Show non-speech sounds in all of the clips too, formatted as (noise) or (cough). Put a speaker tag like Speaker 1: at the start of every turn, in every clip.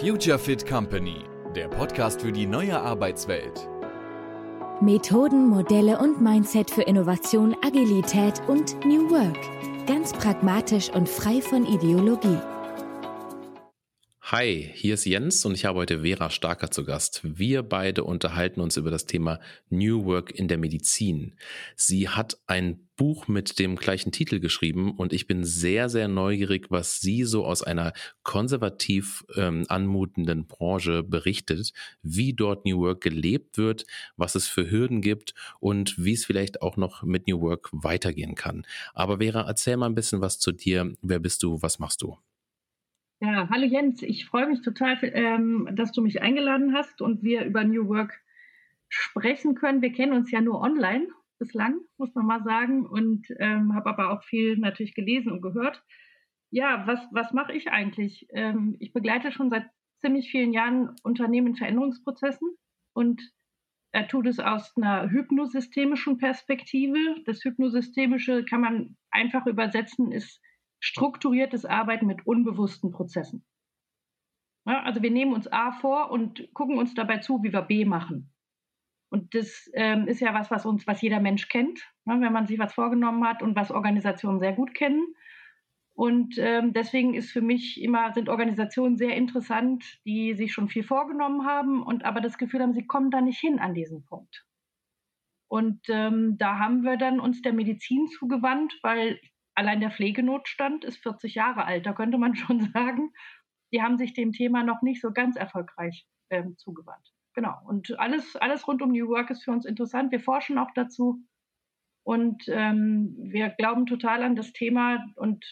Speaker 1: Future Fit Company, der Podcast für die neue Arbeitswelt.
Speaker 2: Methoden, Modelle und Mindset für Innovation, Agilität und New Work. Ganz pragmatisch und frei von Ideologie.
Speaker 3: Hi, hier ist Jens und ich habe heute Vera Starker zu Gast. Wir beide unterhalten uns über das Thema New Work in der Medizin. Sie hat ein Buch mit dem gleichen Titel geschrieben und ich bin sehr, sehr neugierig, was sie so aus einer konservativ ähm, anmutenden Branche berichtet, wie dort New Work gelebt wird, was es für Hürden gibt und wie es vielleicht auch noch mit New Work weitergehen kann. Aber Vera, erzähl mal ein bisschen was zu dir. Wer bist du? Was machst du?
Speaker 4: Ja, hallo Jens, ich freue mich total, ähm, dass du mich eingeladen hast und wir über New Work sprechen können. Wir kennen uns ja nur online bislang, muss man mal sagen, und ähm, habe aber auch viel natürlich gelesen und gehört. Ja, was, was mache ich eigentlich? Ähm, ich begleite schon seit ziemlich vielen Jahren Unternehmen in Veränderungsprozessen und er tut es aus einer hypnosystemischen Perspektive. Das Hypnosystemische kann man einfach übersetzen, ist strukturiertes Arbeiten mit unbewussten Prozessen. Ja, also wir nehmen uns A vor und gucken uns dabei zu, wie wir B machen. Und das ähm, ist ja was, was uns, was jeder Mensch kennt, ne, wenn man sich was vorgenommen hat und was Organisationen sehr gut kennen. Und ähm, deswegen ist für mich immer, sind Organisationen sehr interessant, die sich schon viel vorgenommen haben und aber das Gefühl haben, sie kommen da nicht hin an diesen Punkt. Und ähm, da haben wir dann uns der Medizin zugewandt, weil allein der Pflegenotstand ist 40 Jahre alt, da könnte man (laughs) schon sagen, die haben sich dem Thema noch nicht so ganz erfolgreich ähm, zugewandt. Genau. Und alles, alles rund um New Work ist für uns interessant. Wir forschen auch dazu. Und ähm, wir glauben total an das Thema und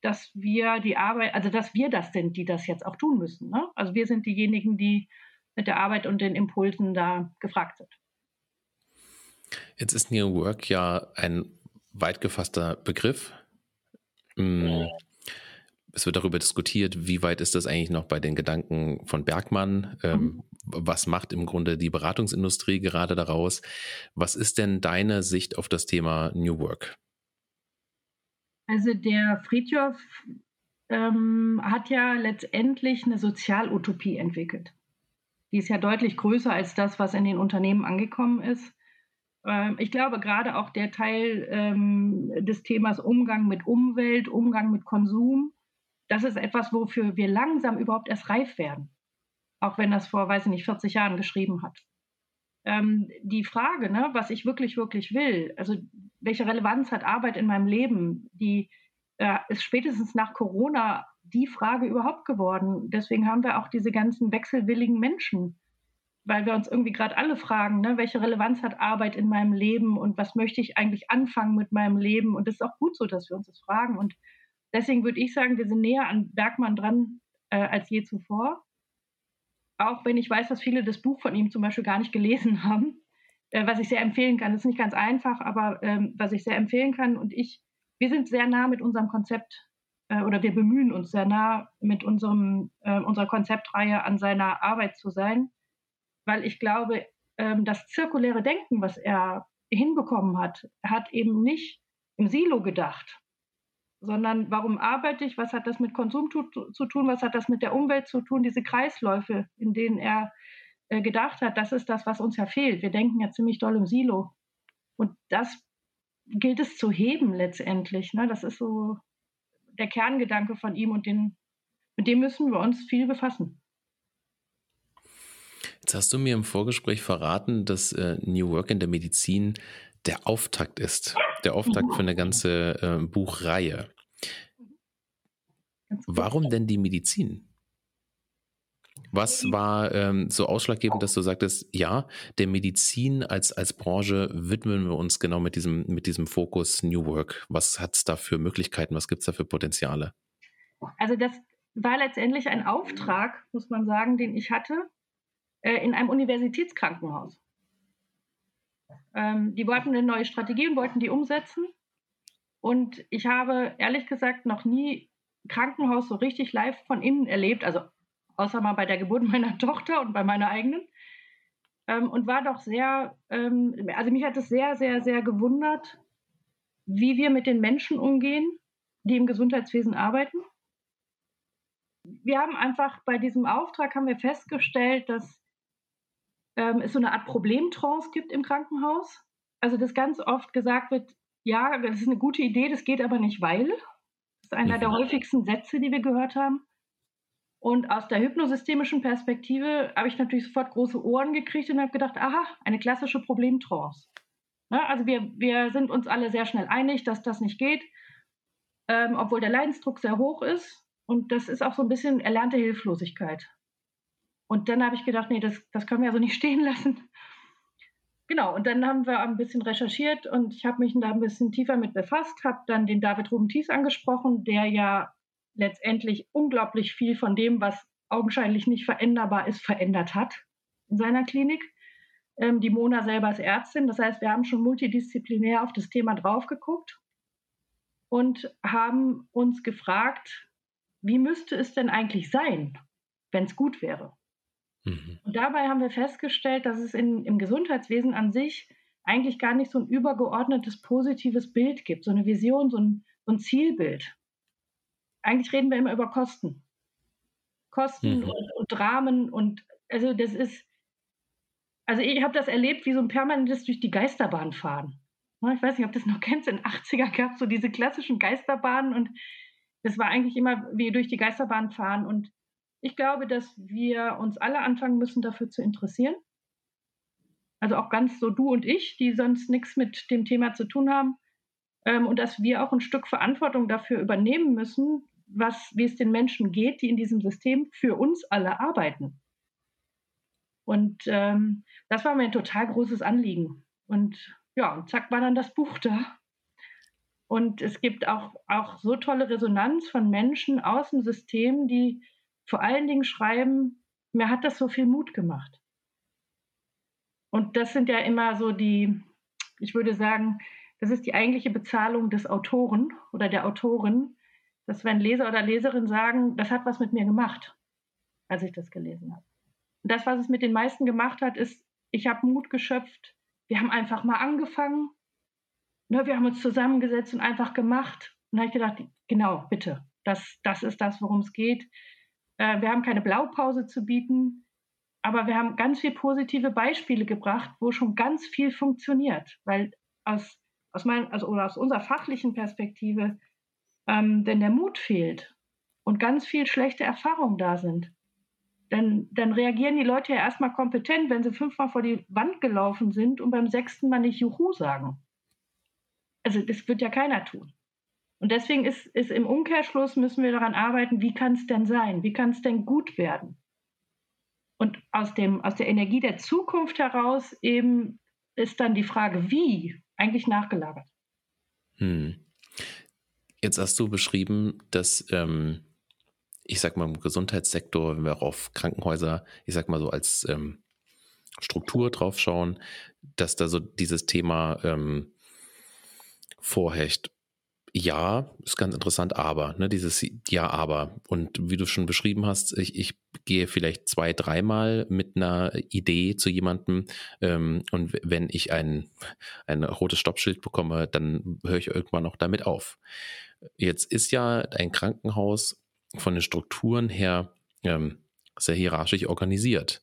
Speaker 4: dass wir die Arbeit, also dass wir das sind, die das jetzt auch tun müssen. Ne? Also wir sind diejenigen, die mit der Arbeit und den Impulsen da gefragt sind.
Speaker 3: Jetzt ist New Work ja ein weit gefasster Begriff. Mm. Es wird darüber diskutiert, wie weit ist das eigentlich noch bei den Gedanken von Bergmann? Ähm, mhm. Was macht im Grunde die Beratungsindustrie gerade daraus? Was ist denn deine Sicht auf das Thema New Work?
Speaker 4: Also der Friedhof ähm, hat ja letztendlich eine Sozialutopie entwickelt. Die ist ja deutlich größer als das, was in den Unternehmen angekommen ist. Ähm, ich glaube, gerade auch der Teil ähm, des Themas Umgang mit Umwelt, Umgang mit Konsum, das ist etwas, wofür wir langsam überhaupt erst reif werden. Auch wenn das vor, weiß ich nicht, 40 Jahren geschrieben hat. Ähm, die Frage, ne, was ich wirklich, wirklich will, also welche Relevanz hat Arbeit in meinem Leben, die äh, ist spätestens nach Corona die Frage überhaupt geworden. Deswegen haben wir auch diese ganzen wechselwilligen Menschen weil wir uns irgendwie gerade alle fragen, ne, welche Relevanz hat Arbeit in meinem Leben und was möchte ich eigentlich anfangen mit meinem Leben? Und es ist auch gut so, dass wir uns das fragen. Und deswegen würde ich sagen, wir sind näher an Bergmann dran äh, als je zuvor. Auch wenn ich weiß, dass viele das Buch von ihm zum Beispiel gar nicht gelesen (laughs) haben, äh, was ich sehr empfehlen kann. Das ist nicht ganz einfach, aber ähm, was ich sehr empfehlen kann. Und ich, wir sind sehr nah mit unserem Konzept äh, oder wir bemühen uns sehr nah mit unserem, äh, unserer Konzeptreihe an seiner Arbeit zu sein weil ich glaube, ähm, das zirkuläre Denken, was er hinbekommen hat, hat eben nicht im Silo gedacht, sondern warum arbeite ich, was hat das mit Konsum zu, tun, was hat das mit der Umwelt zu tun, diese Kreisläufe, in denen er äh, gedacht hat, das ist das, was uns ja fehlt. Wir denken ja ziemlich doll im Silo. Und das gilt es zu heben letztendlich. Ne? Das ist so der Kerngedanke von ihm und den, mit dem müssen wir uns viel befassen.
Speaker 3: Jetzt hast du mir im Vorgespräch verraten, dass äh, New Work in der Medizin der Auftakt ist. Der Auftakt für eine ganze äh, Buchreihe. Warum denn die Medizin? Was war ähm, so ausschlaggebend, dass du sagtest, ja, der Medizin als, als Branche widmen wir uns genau mit diesem, mit diesem Fokus New Work? Was hat es da für Möglichkeiten? Was gibt es da für Potenziale?
Speaker 4: Also das war letztendlich ein Auftrag, muss man sagen, den ich hatte in einem Universitätskrankenhaus. Ähm, die wollten eine neue Strategie und wollten die umsetzen. Und ich habe ehrlich gesagt noch nie Krankenhaus so richtig live von innen erlebt, also außer mal bei der Geburt (laughs) meiner Tochter und bei meiner eigenen. Ähm, und war doch sehr, ähm, also mich hat es sehr, sehr, sehr gewundert, wie wir mit den Menschen umgehen, die im Gesundheitswesen arbeiten wir haben einfach bei diesem Auftrag haben wir festgestellt, dass ähm, es so eine Art Problemtrance gibt im Krankenhaus. Also dass ganz oft gesagt wird, ja, das ist eine gute Idee, das geht aber nicht, weil. Das ist einer mhm. der häufigsten Sätze, die wir gehört haben. Und aus der hypnosystemischen Perspektive habe ich natürlich sofort große Ohren gekriegt und habe gedacht, aha, eine klassische Problemtrance. Ja, also wir, wir sind uns alle sehr schnell einig, dass das nicht geht, ähm, obwohl der Leidensdruck sehr hoch ist. Und das ist auch so ein bisschen erlernte Hilflosigkeit. Und dann habe ich gedacht, nee, das, das können wir also nicht (laughs) stehen lassen. Genau, und dann haben wir ein bisschen recherchiert und ich habe mich da ein bisschen tiefer mit befasst, habe dann den David Ruben-Thies angesprochen, der ja letztendlich unglaublich viel von dem, was augenscheinlich nicht veränderbar ist, verändert hat in seiner Klinik. Ähm, die Mona selber ist Ärztin, das heißt, wir haben schon multidisziplinär auf das Thema drauf geguckt und haben uns gefragt, wie müsste es denn eigentlich sein, wenn es gut wäre? Mhm. Und dabei haben wir festgestellt, dass es in, im Gesundheitswesen an sich eigentlich gar nicht so ein übergeordnetes positives Bild gibt, so eine Vision, so ein, so ein Zielbild. Eigentlich reden wir immer über Kosten. Kosten mhm. und, und Dramen und also das ist, also ich habe das erlebt wie so ein permanentes durch die Geisterbahn fahren. Ich weiß nicht, ob du das noch kennst, in den 80er gab es so diese klassischen Geisterbahnen und das war eigentlich immer wie durch die Geisterbahn fahren und ich glaube, dass wir uns alle anfangen müssen, dafür zu interessieren. Also auch ganz so du und ich, die sonst nichts mit dem Thema zu tun haben. Ähm, und dass wir auch ein Stück Verantwortung dafür übernehmen müssen, was, wie es den Menschen geht, die in diesem System für uns alle arbeiten. Und ähm, das war mir ein total großes Anliegen. Und ja, und zack war dann das Buch da. Und es gibt auch, auch so tolle Resonanz von Menschen aus dem System, die vor allen Dingen schreiben, mir hat das so viel Mut gemacht. Und das sind ja immer so die, ich würde sagen, das ist die eigentliche Bezahlung des Autoren oder der Autorin, dass wenn Leser oder Leserin sagen, das hat was mit mir gemacht, als ich das gelesen habe. Und das, was es mit den meisten gemacht hat, ist, ich habe Mut geschöpft, wir haben einfach mal angefangen, ne, wir haben uns zusammengesetzt und einfach gemacht. Und da habe ich gedacht, genau, bitte, das, das ist das, worum es geht. Äh, wir haben keine Blaupause zu bieten, aber wir haben ganz viele positive Beispiele gebracht, wo schon ganz viel funktioniert, weil aus, aus, mein, also, oder aus unserer fachlichen Perspektive, ähm, wenn der Mut fehlt und ganz viel schlechte Erfahrungen da sind, dann, dann reagieren die Leute ja erstmal kompetent, wenn sie fünfmal vor die Wand gelaufen sind und beim sechsten Mal nicht Juhu sagen. Also das wird ja keiner tun. Und deswegen ist, ist im Umkehrschluss müssen wir daran arbeiten, wie kann es denn sein? Wie kann es denn gut werden? Und aus, dem, aus der Energie der Zukunft heraus eben ist dann die Frage, wie, eigentlich nachgelagert. Hm.
Speaker 3: Jetzt hast du beschrieben, dass, ähm, ich sag mal, im Gesundheitssektor, wenn wir auch auf Krankenhäuser, ich sag mal so als ähm, Struktur drauf schauen, dass da so dieses Thema ähm, vorherrscht ja, ist ganz interessant, aber, ne, dieses Ja, aber. Und wie du schon beschrieben hast, ich, ich gehe vielleicht zwei, dreimal mit einer Idee zu jemandem ähm, und wenn ich ein, ein rotes Stoppschild bekomme, dann höre ich irgendwann auch damit auf. Jetzt ist ja ein Krankenhaus von den Strukturen her ähm, sehr hierarchisch organisiert.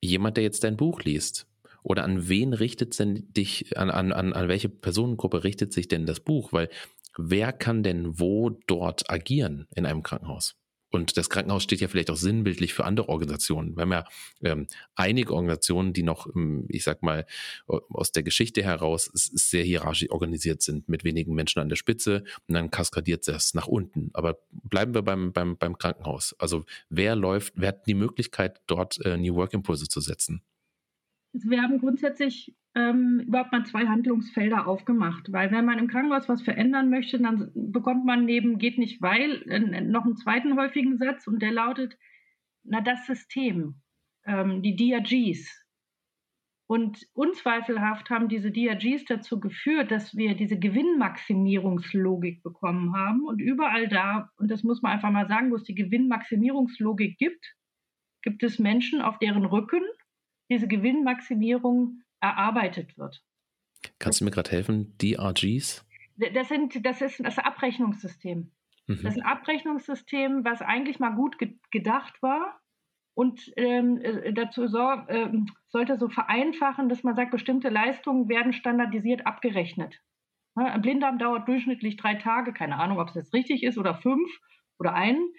Speaker 3: Jemand, der jetzt dein Buch liest, oder an wen richtet denn dich, an, an, an, an welche Personengruppe richtet sich denn das Buch? Weil wer kann denn wo dort agieren in einem Krankenhaus? Und das Krankenhaus steht ja vielleicht auch sinnbildlich für andere Organisationen. Wir haben ja ähm, einige Organisationen, die noch, ähm, ich sag mal, aus der Geschichte heraus sehr hierarchisch organisiert sind, mit wenigen Menschen an der Spitze und dann kaskadiert das nach unten. Aber bleiben wir beim, beim, beim Krankenhaus. Also wer läuft, wer hat die Möglichkeit, dort äh, New Work Impulse zu setzen?
Speaker 4: Wir haben grundsätzlich ähm, überhaupt mal zwei Handlungsfelder aufgemacht, weil wenn man im Krankenhaus was verändern möchte, dann bekommt man neben geht nicht weil äh, noch einen zweiten häufigen Satz und der lautet, na das System, ähm, die DRGs. Und unzweifelhaft haben diese DRGs dazu geführt, dass wir diese Gewinnmaximierungslogik bekommen haben. Und überall da, und das muss man einfach mal sagen, wo es die Gewinnmaximierungslogik gibt, gibt es Menschen, auf deren Rücken diese Gewinnmaximierung erarbeitet wird.
Speaker 3: Kannst du mir gerade helfen, DRGs?
Speaker 4: Das, sind, das ist das Abrechnungssystem. Mhm. Das ist ein Abrechnungssystem, was eigentlich mal gut ge gedacht war und ähm, äh, dazu sorg, äh, sollte so vereinfachen, dass man sagt, bestimmte Leistungen werden standardisiert abgerechnet. Ja, ein Blinddarm dauert durchschnittlich drei Tage, keine Ahnung, ob es jetzt richtig ist oder fünf oder einen.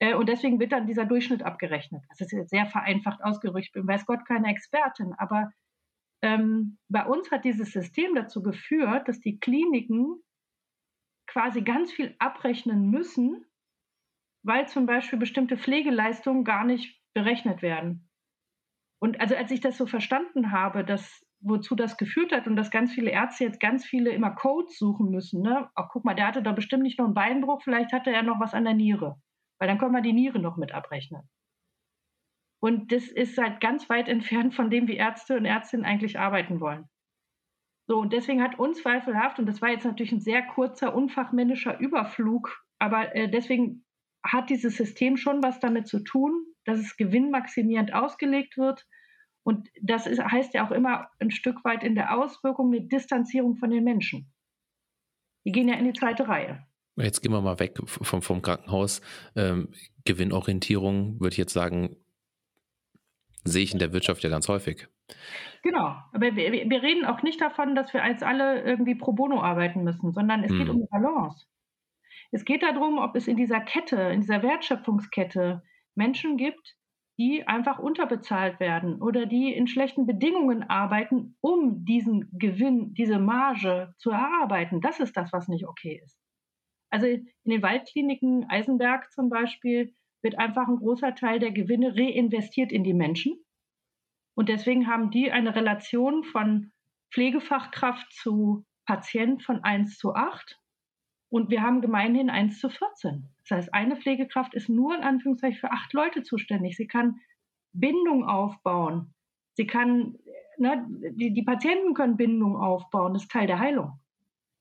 Speaker 4: Äh, und deswegen wird dann dieser Durchschnitt abgerechnet. Das ist jetzt sehr vereinfacht ausgerückt. Ich bin weiß Gott keine Expertin, aber ähm, bei uns hat dieses System dazu geführt, dass die Kliniken quasi ganz viel abrechnen müssen, weil zum Beispiel bestimmte Pflegeleistungen gar nicht berechnet werden. Und also als ich das so verstanden habe, dass wozu das geführt hat und dass ganz viele Ärzte jetzt ganz viele immer Codes suchen müssen. Ne? Auch guck mal, der hatte da bestimmt nicht nur einen Beinbruch, vielleicht hatte er noch was an der Niere, weil dann können wir die Niere noch mit abrechnen. Und das ist halt ganz weit entfernt von dem, wie Ärzte und Ärztinnen eigentlich arbeiten wollen. So, und deswegen hat unzweifelhaft, und das war jetzt natürlich ein sehr kurzer, unfachmännischer Überflug, aber äh, deswegen hat dieses System schon was damit zu tun, dass es gewinnmaximierend ausgelegt wird. Und das ist, heißt ja auch immer ein Stück weit in der Auswirkung eine Distanzierung von den Menschen. Die gehen ja in die zweite Reihe.
Speaker 3: Jetzt gehen wir mal weg vom, vom Krankenhaus. Ähm, Gewinnorientierung, würde ich jetzt sagen, sehe ich in der Wirtschaft ja ganz häufig.
Speaker 4: Genau, aber wir, wir, reden auch nicht davon, dass wir als alle irgendwie pro bono arbeiten müssen, sondern es hm. geht um die Balance. Es geht darum, ob es in dieser Kette, in dieser Wertschöpfungskette Menschen gibt, die einfach unterbezahlt werden oder die in schlechten Bedingungen arbeiten, um diesen Gewinn, diese Marge zu erarbeiten. Das ist das, was nicht okay ist. Also in den Waldkliniken Eisenberg zum Beispiel wird einfach ein großer Teil der Gewinne reinvestiert in die Menschen. Und deswegen haben die eine Relation von Pflegefachkraft zu Patient von 1 zu 8. Und wir haben gemeinhin 1 zu 14. Das heißt, eine Pflegekraft ist nur in Anführungszeichen für acht Leute zuständig. Sie kann Bindung aufbauen. Sie kann, ne, die, die Patienten können Bindung aufbauen. Das ist Teil der Heilung.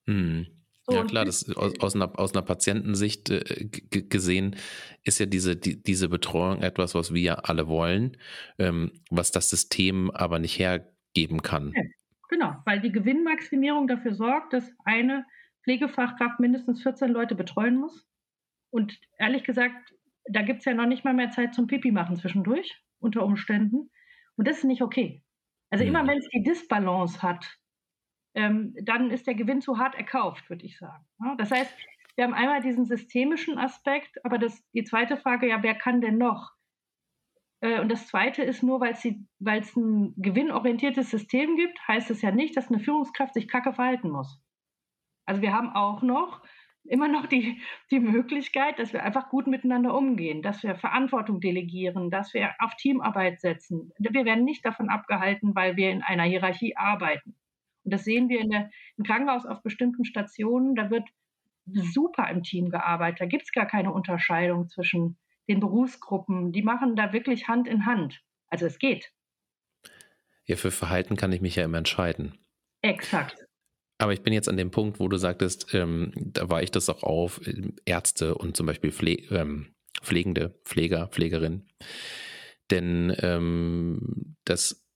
Speaker 3: Hm. Ja klar, das aus, aus, einer, aus einer Patientensicht äh, gesehen ist ja diese, die, diese Betreuung etwas, was wir ja alle wollen, ähm, was das System aber nicht hergeben kann. Ja,
Speaker 4: genau, weil die Gewinnmaximierung dafür sorgt, dass eine Pflegefachkraft mindestens 14 Leute betreuen muss. Und ehrlich gesagt, da gibt es ja noch nicht mal mehr Zeit zum Pipi machen zwischendurch, unter Umständen. Und das ist nicht okay. Also immer wenn es die Disbalance hat, ähm, dann ist der Gewinn zu hart erkauft, würde ich sagen. Ja, das heißt, wir haben einmal diesen systemischen Aspekt, aber das, die zweite Frage, ja, wer kann denn noch? Äh, und das zweite ist nur, weil es ein gewinnorientiertes System gibt, heißt es ja nicht, dass eine Führungskraft sich kacke verhalten muss. Also wir haben auch noch immer noch die, die Möglichkeit, dass wir einfach gut miteinander umgehen, dass wir Verantwortung delegieren, dass wir auf Teamarbeit setzen. Wir werden nicht davon abgehalten, weil wir in einer Hierarchie arbeiten. Und das sehen wir in der, im Krankenhaus auf bestimmten Stationen. Da wird super im Team gearbeitet. Da gibt es gar keine Unterscheidung zwischen den Berufsgruppen. Die machen da wirklich Hand in Hand. Also es geht.
Speaker 3: Ja, für Verhalten kann ich mich ja immer entscheiden.
Speaker 4: Exakt.
Speaker 3: Aber ich bin jetzt an dem Punkt, wo du sagtest, ähm, da weicht das auch auf, ähm, Ärzte und zum Beispiel Pfle ähm, Pflegende, Pfleger, Pflegerin. Denn ähm, das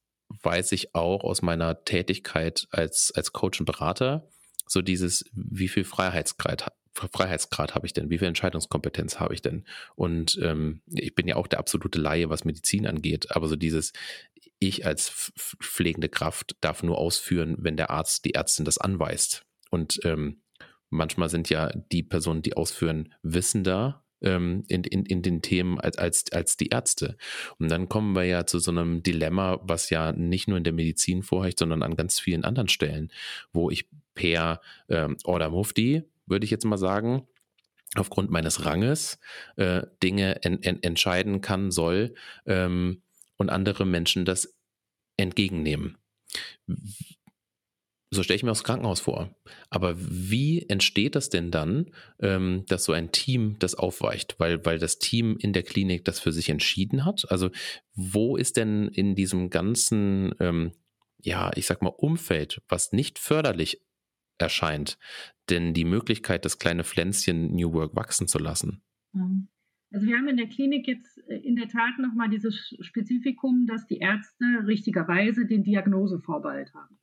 Speaker 3: weiß ich auch aus meiner Tätigkeit als, als Coach und Berater, so dieses, wie viel Freiheitsgrad, Freiheitsgrad habe ich denn? Wie viel Entscheidungskompetenz habe ich denn? Und ähm, ich bin ja auch der absolute Laie, was Medizin angeht, aber so dieses, ich als pflegende Kraft darf nur ausführen, wenn der Arzt, die Ärztin das anweist. Und ähm, manchmal sind ja die Personen, die ausführen, wissender ähm, in, in, in den Themen als, als, als die Ärzte. Und dann kommen wir ja zu so einem Dilemma, was ja nicht nur in der Medizin vorherrscht, sondern an ganz vielen anderen Stellen, wo ich per ähm, Order Mufti, würde ich jetzt mal sagen, aufgrund meines Ranges äh, Dinge en, en, entscheiden kann, soll, ähm, und andere Menschen das entgegennehmen. So stelle ich mir das Krankenhaus vor. Aber wie entsteht das denn dann, ähm, dass so ein Team das aufweicht? Weil, weil das Team in der Klinik das für sich entschieden hat? Also wo ist denn in diesem ganzen, ähm, ja, ich sag mal, Umfeld, was nicht förderlich erscheint, denn die Möglichkeit, das kleine Pflänzchen New Work wachsen zu lassen?
Speaker 4: Mhm. Also wir haben in der Klinik jetzt äh, in der Tat nochmal dieses Spezifikum, dass die Ärzte richtigerweise den Diagnosevorbehalt haben.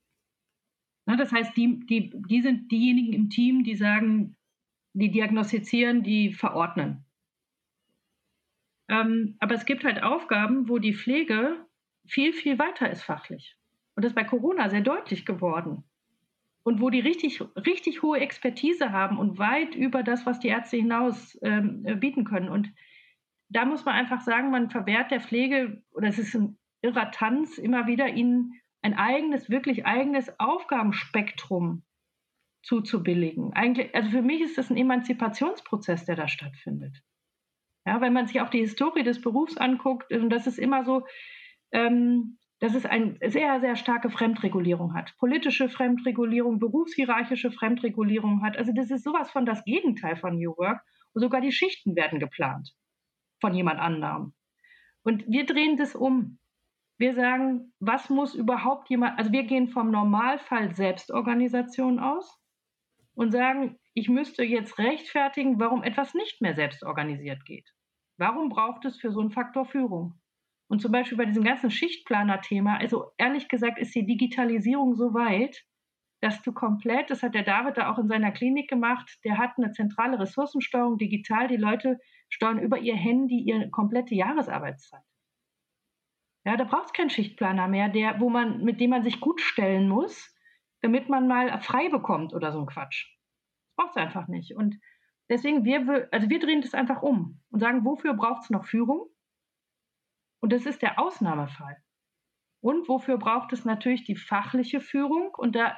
Speaker 4: Na, das heißt, die, die, die sind diejenigen im Team, die sagen, die diagnostizieren, die verordnen. Ähm, aber es gibt halt Aufgaben, wo die Pflege viel, viel weiter ist fachlich. Und das ist bei Corona sehr deutlich geworden. Und wo die richtig, richtig hohe Expertise haben und weit über das, was die Ärzte hinaus ähm, bieten können. Und da muss man einfach sagen, man verwehrt der Pflege, oder es ist ein irrer Tanz, immer wieder ihnen ein eigenes, wirklich eigenes Aufgabenspektrum zuzubilligen. Eigentlich, also für mich ist das ein Emanzipationsprozess, der da stattfindet. Ja, wenn man sich auch die Historie des Berufs anguckt, und das ist immer so, ähm, dass es eine sehr, sehr starke Fremdregulierung hat. Politische Fremdregulierung, berufshierarchische Fremdregulierung hat. Also das ist sowas von das Gegenteil von New Work. Und sogar die Schichten werden geplant von jemand anderem. Und wir drehen das um. Wir sagen, was muss überhaupt jemand, also wir gehen vom Normalfall Selbstorganisation aus und sagen, ich müsste jetzt rechtfertigen, warum etwas nicht mehr selbstorganisiert geht. Warum braucht es für so einen Faktor Führung? Und zum Beispiel bei diesem ganzen Schichtplaner-Thema, also ehrlich gesagt ist die Digitalisierung so weit, dass du komplett, das hat der David da auch in seiner Klinik gemacht, der hat eine zentrale Ressourcensteuerung digital, die Leute steuern über ihr Handy ihre komplette Jahresarbeitszeit. Ja, da braucht es keinen Schichtplaner mehr, der, wo man, mit dem man sich gut stellen muss, damit man mal frei bekommt oder so ein Quatsch. Das braucht es einfach nicht. Und deswegen, wir, also wir drehen das einfach um und sagen, wofür braucht es noch Führung? Und das ist der Ausnahmefall. Und wofür braucht es natürlich die fachliche Führung? Und da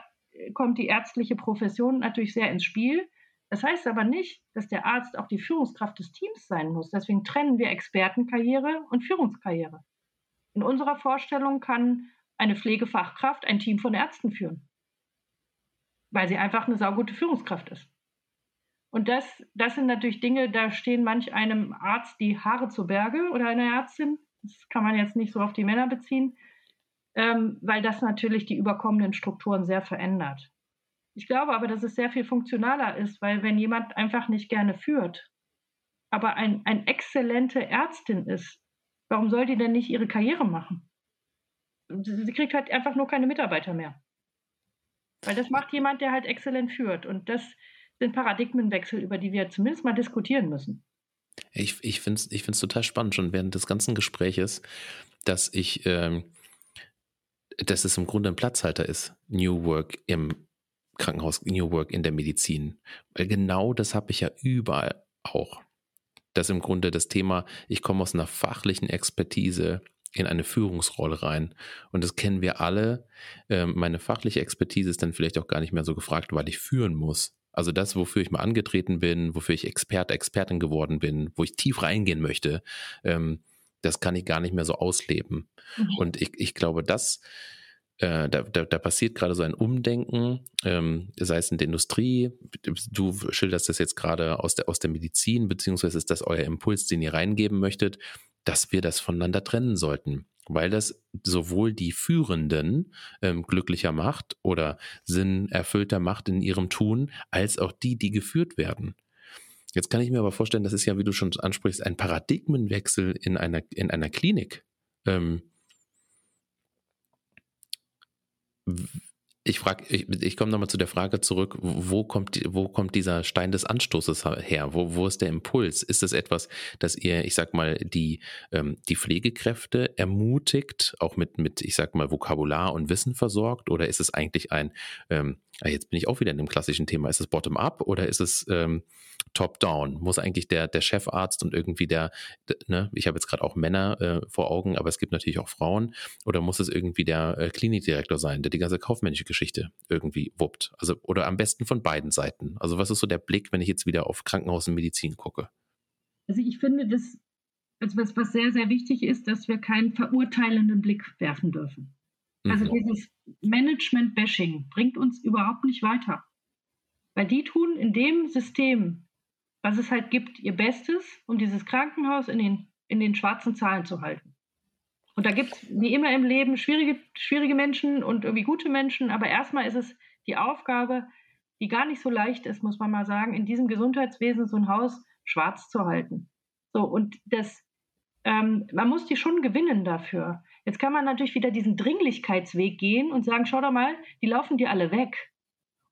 Speaker 4: kommt die ärztliche Profession natürlich sehr ins Spiel. Das heißt aber nicht, dass der Arzt auch die Führungskraft des Teams sein muss. Deswegen trennen wir Expertenkarriere und Führungskarriere. In unserer Vorstellung kann eine Pflegefachkraft ein Team von Ärzten führen, weil sie einfach eine saugute Führungskraft ist. Und das, das sind natürlich Dinge, da stehen manch einem Arzt die Haare zu Berge oder einer Ärztin. Das kann man jetzt nicht so auf die Männer beziehen, ähm, weil das natürlich die überkommenen Strukturen sehr verändert. Ich glaube aber, dass es sehr viel funktionaler ist, weil wenn jemand einfach nicht gerne führt, aber ein, ein exzellente Ärztin ist, warum soll die denn nicht ihre Karriere machen? Sie kriegt halt einfach nur keine Mitarbeiter mehr. Weil das macht jemand, der halt exzellent führt. Und das sind Paradigmenwechsel, über die wir zumindest mal diskutieren müssen.
Speaker 3: Ich, ich finde es ich total spannend, schon während des ganzen Gespräches, dass ich, ähm, dass es im Grunde ein Platzhalter ist, New Work im Krankenhaus, New Work in der Medizin. Weil genau das habe ich ja überall auch. Dass im Grunde das Thema, ich komme aus einer fachlichen Expertise in eine Führungsrolle rein. Und das kennen wir alle. Ähm, meine fachliche Expertise ist dann vielleicht auch gar nicht mehr so gefragt, weil ich führen muss. Also das, wofür ich mal angetreten bin, wofür ich Experte, Expertin geworden bin, wo ich tief reingehen möchte, ähm, das kann ich gar nicht mehr so ausleben. Mhm. Und ich, ich glaube, das, da, da, da, passiert gerade so ein Umdenken, ähm, sei es in der Industrie, du schilderst das jetzt gerade aus der, aus der Medizin, beziehungsweise ist das euer Impuls, den ihr reingeben möchtet, dass wir das voneinander trennen sollten weil das sowohl die Führenden ähm, glücklicher macht oder sinnerfüllter macht in ihrem Tun, als auch die, die geführt werden. Jetzt kann ich mir aber vorstellen, das ist ja, wie du schon ansprichst, ein Paradigmenwechsel in einer, in einer Klinik. Ähm, ich frage, ich, ich komme nochmal zu der Frage zurück, wo kommt, wo kommt dieser Stein des Anstoßes her? Wo, wo ist der Impuls? Ist es etwas, dass ihr, ich sag mal, die, ähm, die Pflegekräfte ermutigt, auch mit, mit, ich sag mal, Vokabular und Wissen versorgt? Oder ist es eigentlich ein, ähm, ah, jetzt bin ich auch wieder in dem klassischen Thema, ist es bottom-up oder ist es ähm, top-down? Muss eigentlich der, der Chefarzt und irgendwie der, ne, ich habe jetzt gerade auch Männer äh, vor Augen, aber es gibt natürlich auch Frauen, oder muss es irgendwie der äh, Klinikdirektor sein, der die ganze kaufmännische Geschichte irgendwie wuppt? Also, oder am besten von beiden Seiten. Also, was ist so der Blick, wenn ich jetzt wieder auf Krankenhaus und Medizin gucke?
Speaker 4: Also, ich finde das, also was, was sehr, sehr wichtig ist, dass wir keinen verurteilenden Blick werfen dürfen. Also mhm. dieses Management-Bashing bringt uns überhaupt nicht weiter. Weil die tun in dem System, was es halt gibt, ihr Bestes, um dieses Krankenhaus in den, in den schwarzen Zahlen zu halten. Und da gibt es wie immer im Leben schwierige, schwierige Menschen und irgendwie gute Menschen, aber erstmal ist es die Aufgabe, die gar nicht so leicht ist, muss man mal sagen, in diesem Gesundheitswesen so ein Haus schwarz zu halten. So, und das, ähm, man muss die schon gewinnen dafür. Jetzt kann man natürlich wieder diesen Dringlichkeitsweg gehen und sagen, schau doch mal, die laufen dir alle weg.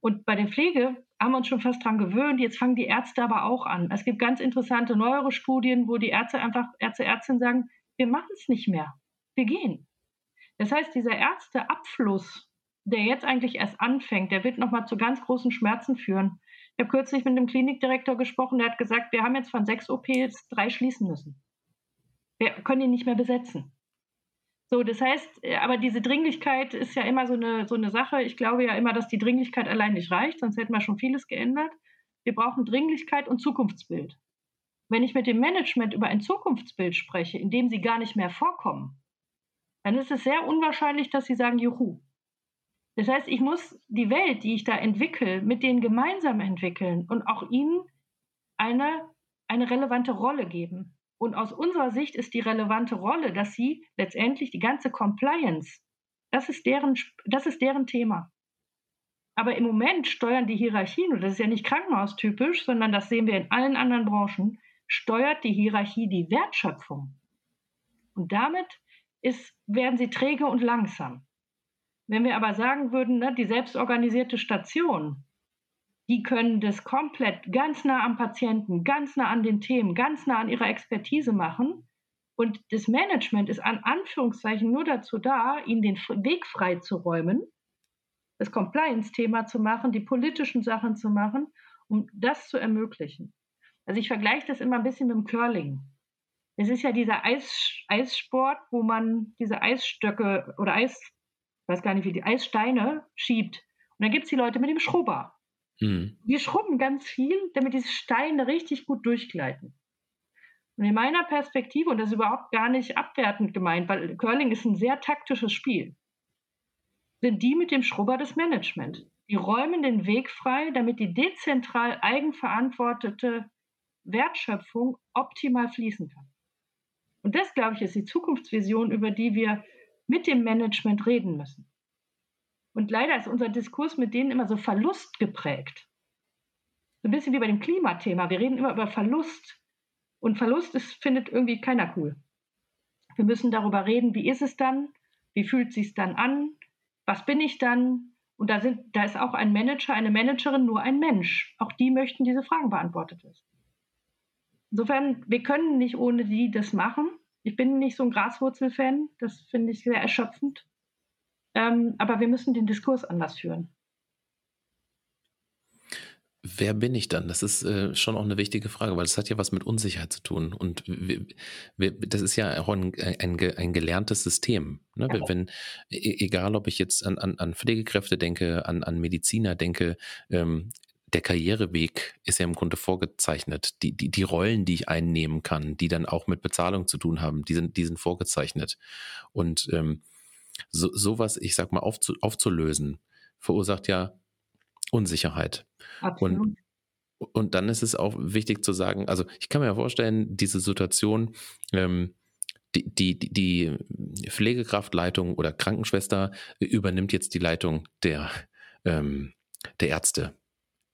Speaker 4: Und bei der Pflege haben wir uns schon fast dran gewöhnt. Jetzt fangen die Ärzte aber auch an. Es gibt ganz interessante neuere Studien, wo die Ärzte einfach, Ärzte, Ärztinnen sagen, wir machen es nicht mehr. Wir gehen. Das heißt, dieser Ärzteabfluss, der jetzt eigentlich erst anfängt, der wird nochmal zu ganz großen Schmerzen führen. Ich habe kürzlich mit einem Klinikdirektor gesprochen, der hat gesagt, wir haben jetzt von sechs OPs drei schließen müssen. Wir können ihn nicht mehr besetzen. So, das heißt, äh, aber diese Dringlichkeit ist ja immer so eine, so eine Sache. Ich glaube ja immer, dass die Dringlichkeit allein nicht reicht, sonst hätten wir schon vieles geändert. Wir brauchen Dringlichkeit und Zukunftsbild. Wenn ich mit dem Management über ein Zukunftsbild spreche, in dem sie gar nicht mehr vorkommen, dann ist es sehr unwahrscheinlich, dass sie sagen, juhu. Das heißt, ich muss die Welt, die ich da entwickle, mit denen gemeinsam entwickeln und auch ihnen eine, eine relevante Rolle geben. Und aus unserer Sicht ist die relevante Rolle, dass sie letztendlich die ganze Compliance, das ist deren, das ist deren Thema. Aber im Moment steuern die Hierarchien, und das ist ja nicht krankenhaustypisch, sondern das sehen wir in allen anderen Branchen, steuert die Hierarchie die Wertschöpfung. Und damit ist, werden sie träge und langsam. Wenn wir aber sagen würden, ne, die selbstorganisierte Station, die können das komplett ganz nah am Patienten, ganz nah an den Themen, ganz nah an ihrer Expertise machen. Und das Management ist an Anführungszeichen nur dazu da, ihnen den Weg frei zu räumen, das Compliance-Thema zu machen, die politischen Sachen zu machen, um das zu ermöglichen. Also ich vergleiche das immer ein bisschen mit dem Curling. Es ist ja dieser Eis, Eissport, wo man diese Eisstöcke oder Eis, ich weiß gar nicht wie die Eissteine schiebt. Und dann gibt es die Leute mit dem Schrubber. Mhm. Wir schrubben ganz viel, damit diese Steine richtig gut durchgleiten. Und in meiner Perspektive, und das ist überhaupt gar nicht abwertend gemeint, weil Curling ist ein sehr taktisches Spiel, sind die mit dem Schrubber das Management. Die räumen den Weg frei, damit die dezentral eigenverantwortete Wertschöpfung optimal fließen kann. Und das, glaube ich, ist die Zukunftsvision, über die wir mit dem Management reden müssen. Und leider ist unser Diskurs mit denen immer so Verlust geprägt. So ein bisschen wie bei dem Klimathema. Wir reden immer über Verlust. Und Verlust ist, findet irgendwie keiner cool. Wir müssen darüber reden, wie ist es dann? Wie fühlt es sich dann an? Was bin ich dann? Und da, sind, da ist auch ein Manager, eine Managerin nur ein Mensch. Auch die möchten diese Fragen beantwortet wissen. Insofern, wir können nicht ohne die das machen. Ich bin nicht so ein Graswurzel-Fan. Das finde ich sehr erschöpfend. Ähm, aber wir müssen den Diskurs anders führen.
Speaker 3: Wer bin ich dann? Das ist äh, schon auch eine wichtige Frage, weil das hat ja was mit Unsicherheit zu tun. Und wir, wir, das ist ja auch ein, ein, ein gelerntes System. Ne? Ja. Wenn, e, egal ob ich jetzt an, an, an Pflegekräfte denke, an, an Mediziner denke, ähm, der Karriereweg ist ja im Grunde vorgezeichnet. Die, die, die Rollen, die ich einnehmen kann, die dann auch mit Bezahlung zu tun haben, die sind, die sind vorgezeichnet. Und ähm, so, sowas, ich sag mal, aufzu, aufzulösen, verursacht ja Unsicherheit. Absolut. Und, und dann ist es auch wichtig zu sagen, also ich kann mir ja vorstellen, diese Situation, ähm, die, die, die Pflegekraftleitung oder Krankenschwester übernimmt jetzt die Leitung der, ähm, der Ärzte.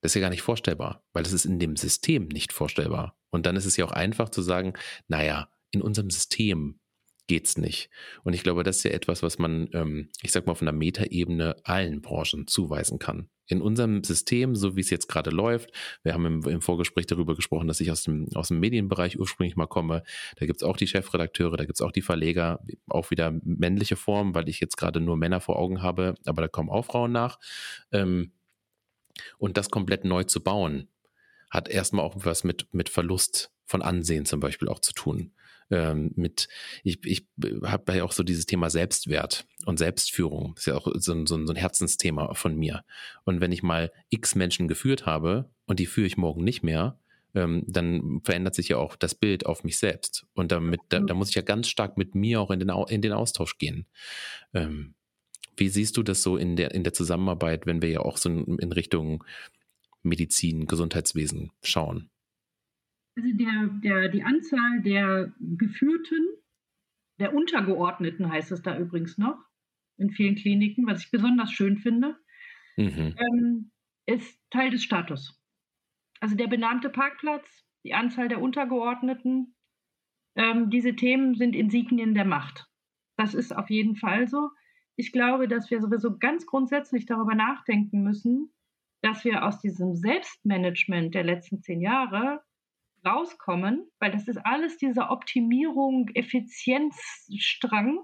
Speaker 3: Das ist ja gar nicht vorstellbar, weil es ist in dem System nicht vorstellbar. Und dann ist es ja auch einfach zu sagen, naja, in unserem System geht's nicht. Und ich glaube, das ist ja etwas, was man, ähm, ich sag mal, von der Metaebene allen Branchen zuweisen kann. In unserem System, so wie es jetzt gerade läuft, wir haben im, im, Vorgespräch darüber gesprochen, dass ich aus dem, aus dem Medienbereich ursprünglich mal komme. Da gibt's auch die Chefredakteure, da gibt's auch die Verleger, auch wieder männliche Formen, weil ich jetzt gerade nur Männer vor Augen habe, aber da kommen auch Frauen nach. Ähm, und das komplett neu zu bauen, hat erstmal auch was mit, mit Verlust von Ansehen zum Beispiel auch zu tun ähm, mit, ich, ich habe ja auch so dieses Thema Selbstwert und Selbstführung. Das ist ja auch so, ein, so ein Herzensthema von mir. Und wenn ich mal x Menschen geführt habe und die führe ich morgen nicht mehr, ähm, dann verändert sich ja auch das Bild auf mich selbst. Und damit, da, da muss ich ja ganz stark mit mir auch in den, in den Austausch gehen. Ähm, wie siehst du das so in der, in der Zusammenarbeit, wenn wir ja auch so in Richtung Medizin, Gesundheitswesen schauen?
Speaker 4: Also der, der, die Anzahl der Geführten, der Untergeordneten heißt es da übrigens noch, in vielen Kliniken, was ich besonders schön finde, mhm. ähm, ist Teil des Status. Also der benannte Parkplatz, die Anzahl der Untergeordneten, ähm, diese Themen sind Insignien der Macht. Das ist auf jeden Fall so. Ich glaube, dass wir sowieso ganz grundsätzlich darüber nachdenken müssen, dass wir aus diesem Selbstmanagement der letzten zehn Jahre rauskommen, weil das ist alles dieser Optimierung, Effizienzstrang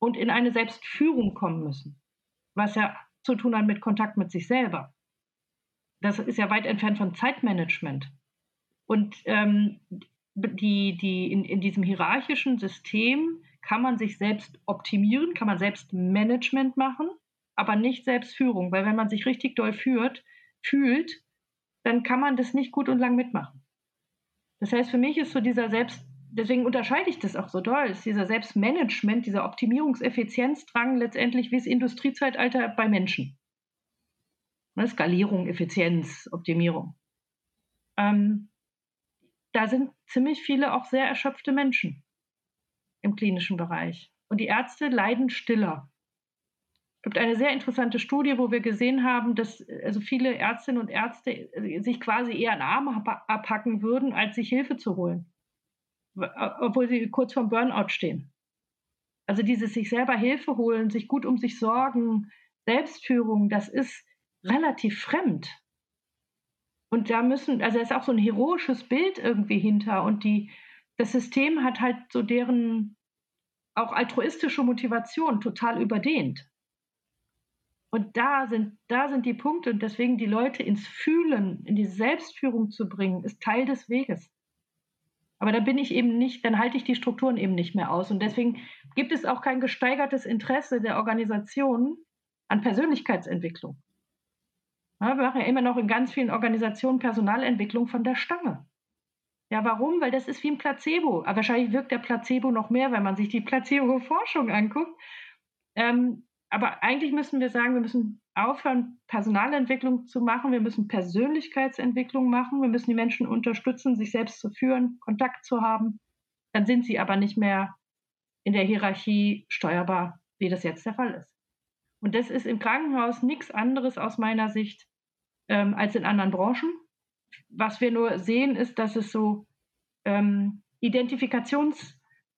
Speaker 4: und in eine Selbstführung kommen müssen, was ja zu tun hat mit Kontakt mit sich selber. Das ist ja weit entfernt von Zeitmanagement. Und ähm, die, die in, in diesem hierarchischen System kann man sich selbst optimieren, kann man selbst Management machen, aber nicht Selbstführung, weil wenn man sich richtig doll führt, fühlt, dann kann man das nicht gut und lang mitmachen. Das heißt, für mich ist so dieser Selbst, deswegen unterscheide ich das auch so doll, ist dieser Selbstmanagement, dieser Optimierungseffizienzdrang letztendlich wie das Industriezeitalter bei Menschen. Ne, Skalierung, Effizienz, Optimierung. Ähm, da sind ziemlich viele auch sehr erschöpfte Menschen im klinischen Bereich. Und die Ärzte leiden stiller. Es gibt eine sehr interessante Studie, wo wir gesehen haben, dass also viele Ärztinnen und Ärzte sich quasi eher einen Arm abhacken würden, als sich Hilfe zu holen, obwohl sie kurz vorm Burnout stehen. Also dieses sich selber Hilfe holen, sich gut um sich sorgen, Selbstführung, das ist relativ fremd. Und da müssen, also da ist auch so ein heroisches Bild irgendwie hinter und die, das System hat halt so deren auch altruistische Motivation total überdehnt. Und da sind, da sind die Punkte und deswegen die Leute ins Fühlen, in die Selbstführung zu bringen, ist Teil des Weges. Aber da bin ich eben nicht, dann halte ich die Strukturen eben nicht mehr aus. Und deswegen gibt es auch kein gesteigertes Interesse der Organisation an Persönlichkeitsentwicklung. Ja, wir machen ja immer noch in ganz vielen Organisationen Personalentwicklung von der Stange. Ja, warum? Weil das ist wie ein Placebo. Aber wahrscheinlich wirkt der Placebo noch mehr, wenn man sich die Placebo-Forschung anguckt. Ähm, aber eigentlich müssen wir sagen, wir müssen aufhören, Personalentwicklung zu machen. Wir müssen Persönlichkeitsentwicklung machen. Wir müssen die Menschen unterstützen, sich selbst zu führen, Kontakt zu haben. Dann sind sie aber nicht mehr in der Hierarchie steuerbar, wie das jetzt der Fall ist. Und das ist im Krankenhaus nichts anderes aus meiner Sicht ähm, als in anderen Branchen. Was wir nur sehen, ist, dass es so ähm,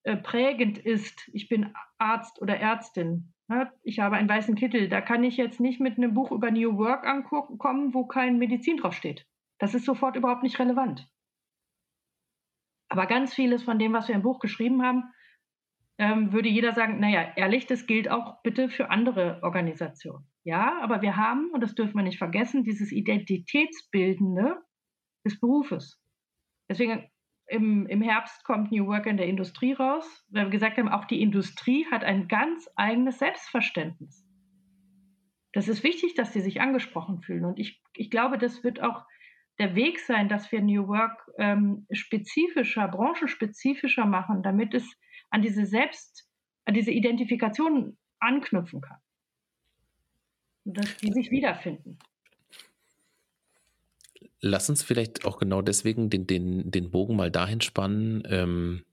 Speaker 4: identifikationsprägend ist. Ich bin Arzt oder Ärztin. Ne? Ich habe einen weißen Kittel. Da kann ich jetzt nicht mit einem Buch über New Work ankommen, wo kein Medizin draufsteht. Das ist sofort überhaupt nicht relevant. Aber ganz vieles von dem, was wir im Buch geschrieben haben, ähm, würde jeder sagen, naja, ehrlich, das gilt auch bitte für andere Organisationen. Ja, aber wir haben, und das dürfen wir nicht vergessen, dieses Identitätsbildende des Berufes. Deswegen im, im Herbst kommt New Work in der Industrie raus, weil wir gesagt haben, auch die Industrie hat ein ganz eigenes Selbstverständnis. Das ist wichtig, dass sie sich angesprochen fühlen. Und ich, ich glaube, das wird auch der Weg sein, dass wir New Work ähm, spezifischer, branchenspezifischer machen, damit es an diese Selbst, an diese Identifikation anknüpfen kann. Dass die sich wiederfinden.
Speaker 3: Lass uns vielleicht auch genau deswegen den, den, den Bogen mal dahin spannen. Ähm,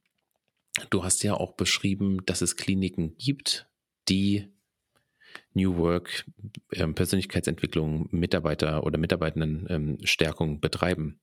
Speaker 3: du hast ja auch beschrieben, dass es Kliniken gibt, die New Work, ähm, Persönlichkeitsentwicklung, Mitarbeiter oder Mitarbeitendenstärkung ähm, betreiben.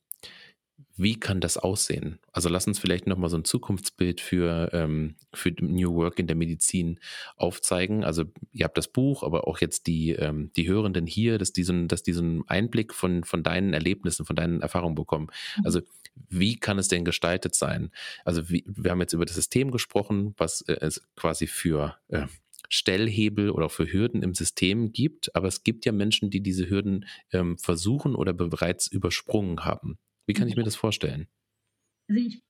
Speaker 3: Wie kann das aussehen? Also lass uns vielleicht nochmal so ein Zukunftsbild für, ähm, für New Work in der Medizin aufzeigen. Also ihr habt das Buch, aber auch jetzt die, ähm, die Hörenden hier, dass die, so, dass die so einen Einblick von, von deinen Erlebnissen, von deinen Erfahrungen bekommen. Mhm. Also wie kann es denn gestaltet sein? Also wie, wir haben jetzt über das System gesprochen, was äh, es quasi für äh, Stellhebel oder für Hürden im System gibt, aber es gibt ja Menschen, die diese Hürden ähm, versuchen oder bereits übersprungen haben. Wie kann ich mir das vorstellen?
Speaker 4: Also ich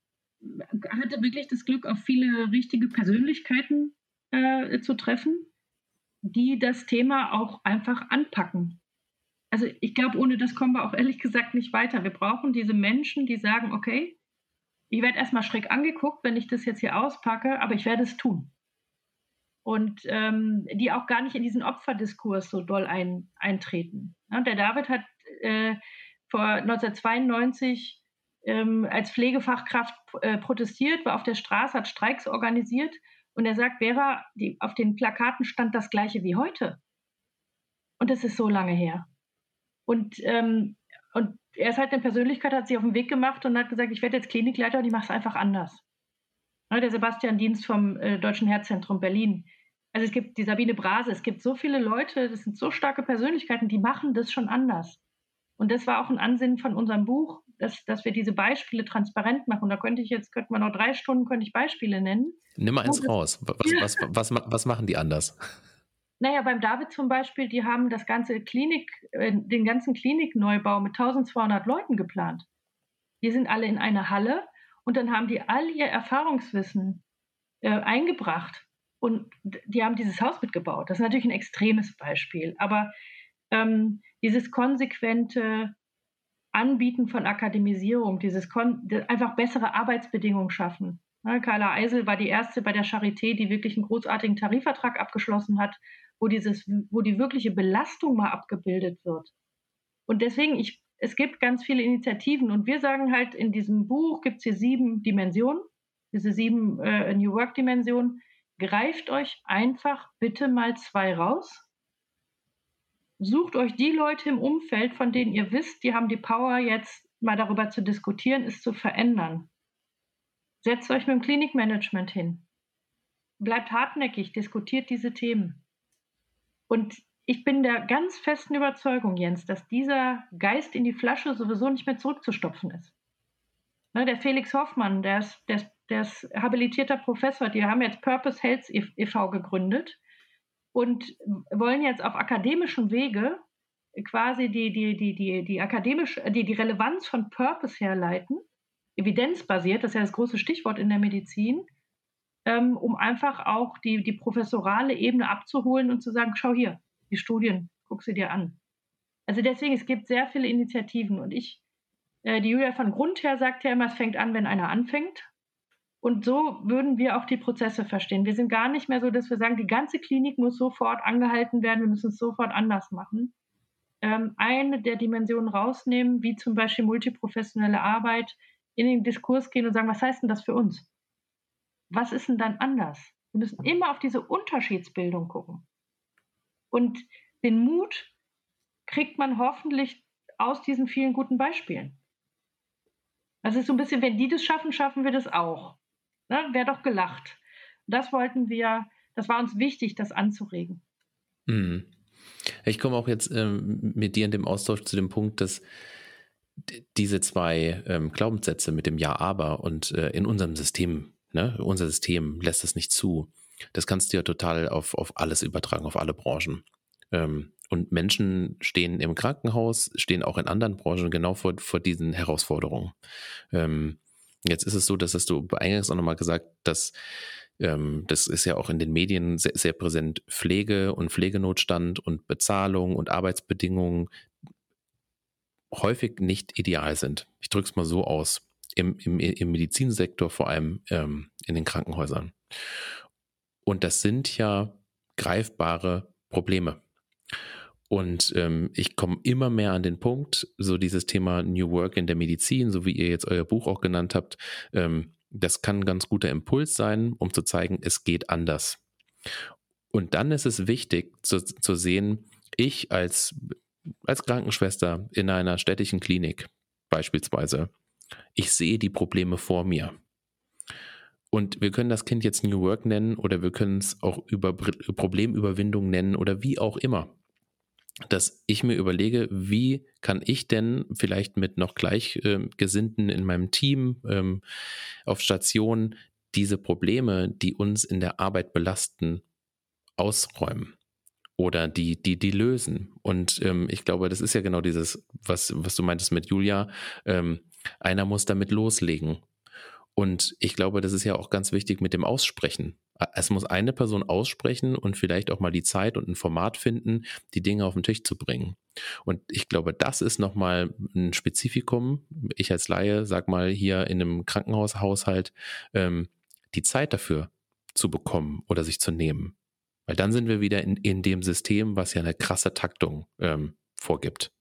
Speaker 4: hatte wirklich das Glück, auf viele richtige Persönlichkeiten äh, zu treffen, die das Thema auch einfach anpacken. Also ich glaube, ohne das kommen wir auch ehrlich gesagt nicht weiter. Wir brauchen diese Menschen, die sagen, okay, ich werde erstmal schräg angeguckt, wenn ich das jetzt hier auspacke, aber ich werde es tun. Und ähm, die auch gar nicht in diesen Opferdiskurs so doll ein, eintreten. Ja, der David hat äh, vor 1992 ähm, als Pflegefachkraft äh, protestiert, war auf der Straße, hat Streiks organisiert und er sagt, Vera, die, auf den Plakaten stand das gleiche wie heute. Und das ist so lange her. Und, ähm, und er ist halt eine Persönlichkeit, hat sich auf den Weg gemacht und hat gesagt, ich werde jetzt Klinikleiter und ich mache es einfach anders. Ja, der Sebastian Dienst vom äh, Deutschen Herzzentrum Berlin, Also es gibt die Sabine Brase, es gibt so viele Leute, das sind so starke Persönlichkeiten, die machen das schon anders. Und das war auch ein Ansinnen von unserem Buch, dass, dass wir diese Beispiele transparent machen. Da könnte ich jetzt, könnten wir noch drei Stunden, könnte ich Beispiele nennen.
Speaker 3: Nimm mal eins raus. Was, was, was, was, machen die anders?
Speaker 4: Naja, beim David zum Beispiel, die haben das ganze Klinik, äh, den ganzen Klinikneubau mit 1200 Leuten geplant. Die sind alle in eine Halle und dann haben die all ihr Erfahrungswissen äh, eingebracht und die haben dieses Haus mitgebaut. Das ist natürlich ein extremes Beispiel, aber ähm, dieses konsequente Anbieten von Akademisierung, dieses Kon einfach bessere Arbeitsbedingungen schaffen. Ne, Carla Eisel war die erste bei der Charité, die wirklich einen großartigen Tarifvertrag abgeschlossen hat, wo, dieses, wo die wirkliche Belastung mal abgebildet wird. Und deswegen, ich, es gibt ganz viele Initiativen und wir sagen halt, in diesem Buch gibt es hier sieben Dimensionen, diese sieben äh, New Work-Dimensionen. Greift euch einfach bitte mal zwei raus sucht euch die Leute im Umfeld, von denen ihr wisst, die haben die Power, jetzt mal darüber zu diskutieren, es zu verändern. Setzt euch mit dem Klinikmanagement hin. Bleibt hartnäckig, diskutiert diese Themen. Und ich bin der ganz festen Überzeugung, Jens, dass dieser Geist in die Flasche sowieso nicht mehr zurückzustopfen ist. Ne, der Felix Hoffmann, der ist, der, ist, der ist habilitierter Professor, die haben jetzt Purpose Health e.V. gegründet und wollen jetzt auf akademischem Wege quasi die, die, die, die, die, akademisch, die, die Relevanz von Purpose herleiten, evidenzbasiert, das ist ja das große Stichwort in der Medizin, ähm, um einfach auch die, die professorale Ebene abzuholen und zu sagen, schau hier, die Studien, guck sie dir an. Also deswegen, es gibt sehr viele Initiativen und ich, äh, die Julia von Grund her sagt ja immer, es fängt an, wenn einer anfängt. Und so würden wir auch die Prozesse verstehen. Wir sind gar nicht mehr so, dass wir sagen, die ganze Klinik muss sofort angehalten werden, wir müssen es sofort anders machen. Ähm, eine der Dimensionen rausnehmen, wie zum Beispiel multiprofessionelle Arbeit, in den Diskurs gehen und sagen, was heißt denn das für uns? Was ist denn dann anders? Wir müssen immer auf diese Unterschiedsbildung gucken. Und den Mut kriegt man hoffentlich aus diesen vielen guten Beispielen. Das ist so ein bisschen, wenn die das schaffen, schaffen wir das auch. Ne? Wäre doch gelacht. Das wollten wir, das war uns wichtig, das anzuregen.
Speaker 3: Mhm. Ich komme auch jetzt ähm, mit dir in dem Austausch zu dem Punkt, dass diese zwei ähm, Glaubenssätze mit dem Ja, aber und äh, in unserem System, ne, unser System lässt es nicht zu. Das kannst du ja total auf, auf alles übertragen, auf alle Branchen. Ähm, und Menschen stehen im Krankenhaus, stehen auch in anderen Branchen genau vor, vor diesen Herausforderungen. Ähm, Jetzt ist es so, dass hast du eingangs auch nochmal gesagt, dass ähm, das ist ja auch in den Medien sehr, sehr präsent, Pflege und Pflegenotstand und Bezahlung und Arbeitsbedingungen häufig nicht ideal sind. Ich drücke es mal so aus. Im, im, im Medizinsektor, vor allem ähm, in den Krankenhäusern. Und das sind ja greifbare Probleme. Und ähm, ich komme immer mehr an den Punkt, so dieses Thema New Work in der Medizin, so wie ihr jetzt euer Buch auch genannt habt, ähm, das kann ein ganz guter Impuls sein, um zu zeigen, es geht anders. Und dann ist es wichtig zu, zu sehen, ich als, als Krankenschwester in einer städtischen Klinik beispielsweise, ich sehe die Probleme vor mir. Und wir können das Kind jetzt New Work nennen oder wir können es auch über Problemüberwindung nennen oder wie auch immer dass ich mir überlege, wie kann ich denn vielleicht mit noch Gleichgesinnten in meinem Team ähm, auf Station diese Probleme, die uns in der Arbeit belasten, ausräumen oder die, die, die lösen. Und ähm, ich glaube, das ist ja genau dieses, was, was du meintest mit Julia. Ähm, einer muss damit loslegen. Und ich glaube, das ist ja auch ganz wichtig mit dem Aussprechen. Es muss eine Person aussprechen und vielleicht auch mal die Zeit und ein Format finden, die Dinge auf den Tisch zu bringen. Und ich glaube, das ist nochmal ein Spezifikum. Ich als Laie sag mal hier in einem Krankenhaushaushalt, ähm, die Zeit dafür zu bekommen oder sich zu nehmen. Weil dann sind wir wieder in, in dem System, was ja eine krasse Taktung ähm, vorgibt.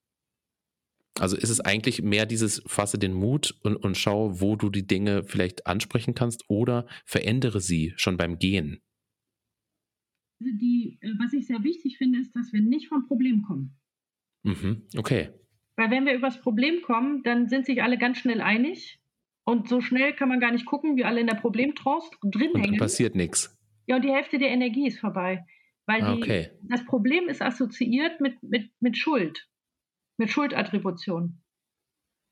Speaker 3: Also ist es eigentlich mehr dieses, fasse den Mut und, und schau, wo du die Dinge vielleicht ansprechen kannst oder verändere sie schon beim Gehen.
Speaker 4: Also die, äh, was ich sehr wichtig finde, ist, dass wir nicht vom Problem kommen.
Speaker 3: Mhm, okay.
Speaker 4: Weil wenn wir übers Problem kommen, dann sind sich alle ganz schnell einig. Und so schnell kann man gar nicht gucken, wie alle in der Problemtrance drin
Speaker 3: und
Speaker 4: hängen.
Speaker 3: passiert nichts.
Speaker 4: Ja, und die Hälfte der Energie ist vorbei. Weil
Speaker 3: Ah,
Speaker 4: die,
Speaker 3: okay.
Speaker 4: das Problem ist assoziiert mit, mit, mit Schuld, mit Schuldattribution.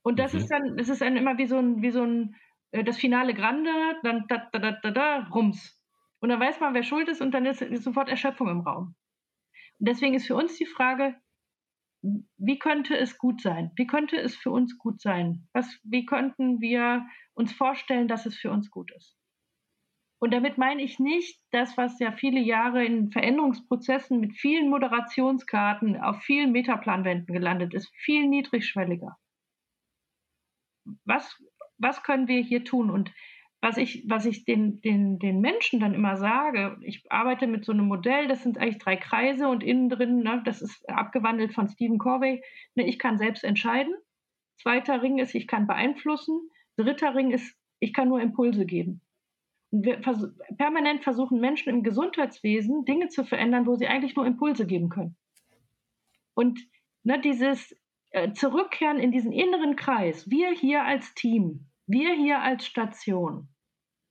Speaker 4: Und das
Speaker 3: Mhm.
Speaker 4: ist dann, es ist dann immer wie so ein, wie so ein, äh, das Finale Grande, dann da, da, da, da, da, rums. Und dann weiß man, wer schuld ist und dann ist, ist sofort Erschöpfung im Raum. Und deswegen ist für uns die Frage, wie könnte es gut sein? Wie könnte es für uns gut sein? Was, wie könnten wir uns vorstellen, dass es für uns gut ist? Und damit meine ich nicht das, was ja viele Jahre in Veränderungsprozessen mit vielen Moderationskarten auf vielen Metaplanwänden gelandet ist, viel niedrigschwelliger. Was, was können wir hier tun? Und was ich, was ich den, den, den Menschen dann immer sage, ich arbeite mit so einem Modell, das sind eigentlich drei Kreise und innen drin, ne, das ist abgewandelt von Stephen Corvey, ne, ich kann selbst entscheiden. Zweiter Ring ist, ich kann beeinflussen. Dritter Ring ist, ich kann nur Impulse geben. Wir vers permanent versuchen Menschen im Gesundheitswesen Dinge zu verändern, wo sie eigentlich nur Impulse geben können. Und ne, dieses äh, Zurückkehren in diesen inneren Kreis, wir hier als Team, wir hier als Station,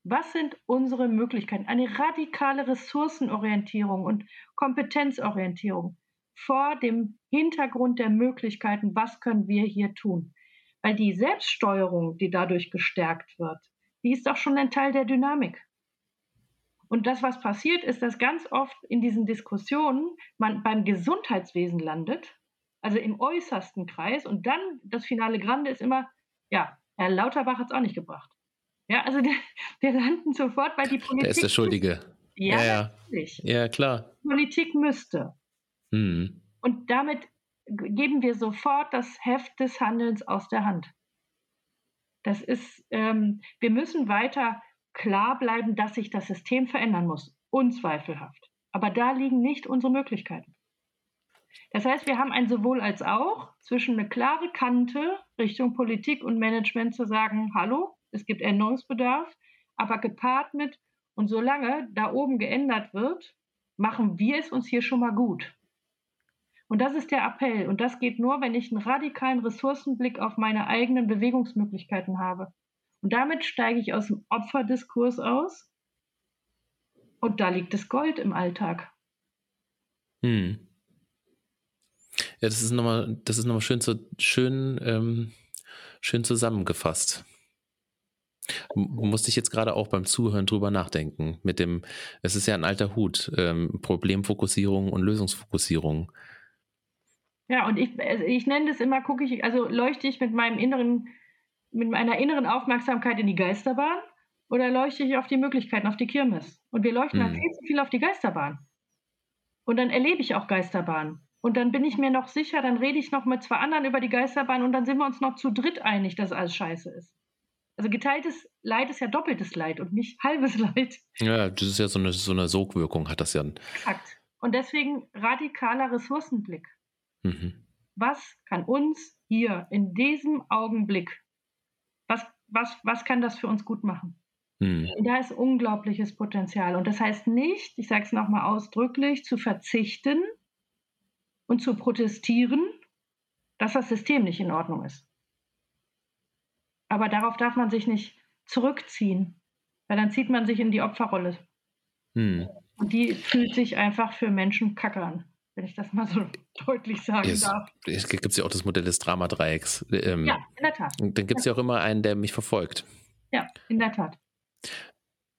Speaker 4: was sind unsere Möglichkeiten? Eine radikale Ressourcenorientierung und Kompetenzorientierung vor dem Hintergrund der Möglichkeiten, was können wir hier tun? Weil die Selbststeuerung, die dadurch gestärkt wird, die ist doch schon ein Teil der Dynamik. Und das, was passiert, ist, dass ganz oft in diesen Diskussionen man beim Gesundheitswesen landet, also im äußersten Kreis, und dann das finale Grande ist immer, ja, Herr Lauterbach hat es auch nicht gebracht. Ja, also (laughs) der, wir landen sofort bei die Politik.
Speaker 3: Der ist der Schuldige.
Speaker 4: Ja,
Speaker 3: Ja, ja.
Speaker 4: natürlich.
Speaker 3: Ja, klar.
Speaker 4: Politik müsste.
Speaker 3: Hm.
Speaker 4: Und damit geben wir sofort das Heft des Handelns aus der Hand. Das ist, ähm, wir müssen weiter klar bleiben, dass sich das System verändern muss. Unzweifelhaft. Aber da liegen nicht unsere Möglichkeiten. Das heißt, wir haben ein sowohl als auch zwischen eine klare Kante Richtung Politik und Management zu sagen, hallo, es gibt Änderungsbedarf, aber gepaart mit, und solange da oben geändert wird, machen wir es uns hier schon mal gut. Und das ist der Appell. Und das geht nur, wenn ich einen radikalen Ressourcenblick auf meine eigenen Bewegungsmöglichkeiten habe. Und damit steige ich aus dem Opferdiskurs aus. Und da liegt das Gold im Alltag.
Speaker 3: Hm. Ja, das ist nochmal, das ist nochmal schön, zu, schön, ähm, schön zusammengefasst. Musste ich jetzt gerade auch beim Zuhören drüber nachdenken. Mit dem, es ist ja ein alter Hut, ähm, Problemfokussierung und Lösungsfokussierung.
Speaker 4: Ja, und ich, also ich nenne das immer, gucke ich, also leuchte ich mit meinem inneren, mit meiner inneren Aufmerksamkeit in die Geisterbahn oder leuchte ich auf die Möglichkeiten, auf die Kirmes? Und wir leuchten dann
Speaker 3: Hm.
Speaker 4: viel zu viel auf die Geisterbahn. Und dann erlebe ich auch Geisterbahn. Und dann bin ich mir noch sicher, dann rede ich noch mit zwei anderen über die Geisterbahn und dann sind wir uns noch zu dritt einig, dass alles scheiße ist. Also geteiltes Leid ist ja doppeltes Leid und nicht halbes (laughs) Leid.
Speaker 3: Ja, das ist ja so eine, so eine Sogwirkung, hat das ja.
Speaker 4: Exakt. Und deswegen radikaler Ressourcenblick.
Speaker 3: Mhm.
Speaker 4: was kann uns hier in diesem Augenblick, was, was, was kann das für uns gut machen?
Speaker 3: Hm.
Speaker 4: Und da ist unglaubliches Potenzial. Und das heißt nicht, ich sage es nochmal ausdrücklich, zu verzichten und zu protestieren, dass das System nicht in Ordnung ist. Aber darauf darf man sich nicht zurückziehen, weil dann zieht man sich in die Opferrolle.
Speaker 3: Hm.
Speaker 4: Und die fühlt sich einfach für Menschen kacke an, wenn ich das mal so (laughs) deutlich sagen
Speaker 3: Es,
Speaker 4: darf.
Speaker 3: es gibt ja auch das Modell des Dramadreiecks. Ähm,
Speaker 4: Ja, in der Tat.
Speaker 3: Dann gibt es ja auch immer einen, der mich verfolgt.
Speaker 4: Ja, in der Tat.